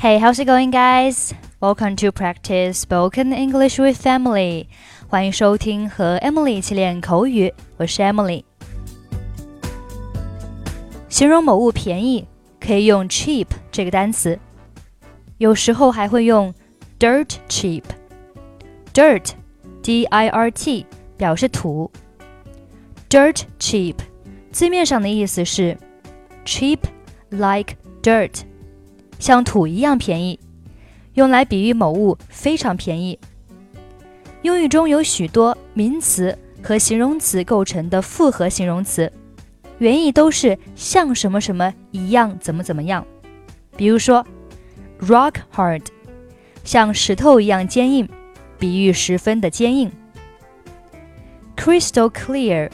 Hey, how's it going, guys? Welcome to practice spoken English with Emily. 欢迎收听和 Emily 一起练口语，我是 Emily。形容某物便宜，可以用 cheap 这个单词，有时候还会用 dirt cheap。dirt, D-I-R-T 表示土。dirt cheap 字面上的意思是 cheap like dirt。 像土一样便宜，用来比喻某物非常便宜。英语中有许多名词和形容词构成的复合形容词，原意都是像什么什么一样，怎么怎么样。比如说，rock hard，像石头一样坚硬，比喻十分的坚硬。crystal clear，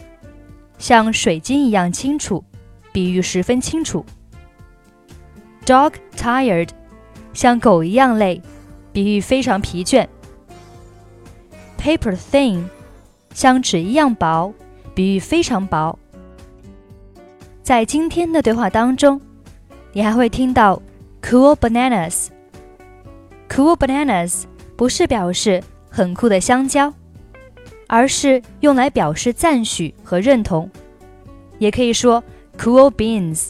像水晶一样清楚，比喻十分清楚。Dog tired，像狗一样累，比喻非常疲倦。Paper thin，像纸一样薄，比喻非常薄。在今天的对话当中，你还会听到 cool bananas。Cool bananas 不是表示很酷的香蕉，而是用来表示赞许和认同。也可以说 cool beans。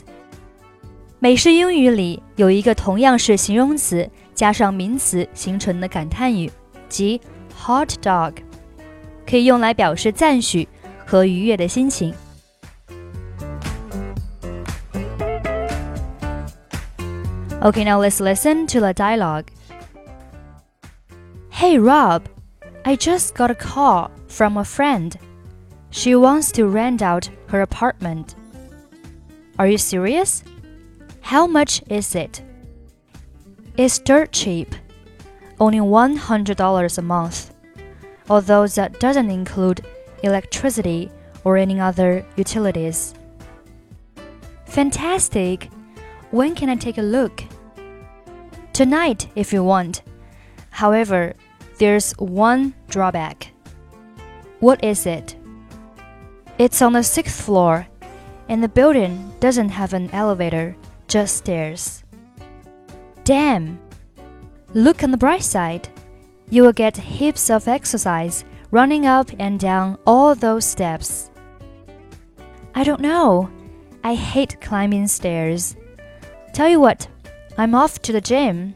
美式英语里有一个同样是形容词加上名词形成的感叹语，即 hot dog，可以用来表示赞许和愉悦的心情。Okay, now let's listen to the dialogue. Hey Rob, I just got a call from a friend. She wants to rent out her apartment. Are you serious? How much is it? It's dirt cheap, only $100 a month, although that doesn't include electricity or any other utilities. Fantastic! When can I take a look? Tonight, if you want. However, there's one drawback. What is it? It's on the sixth floor, and the building doesn't have an elevator just stairs. Damn! Look on the bright side. You will get heaps of exercise running up and down all those steps. I don't know. I hate climbing stairs. Tell you what, I'm off to the gym.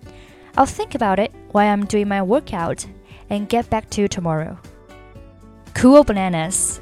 I'll think about it while I'm doing my workout and get back to you tomorrow. Cool bananas.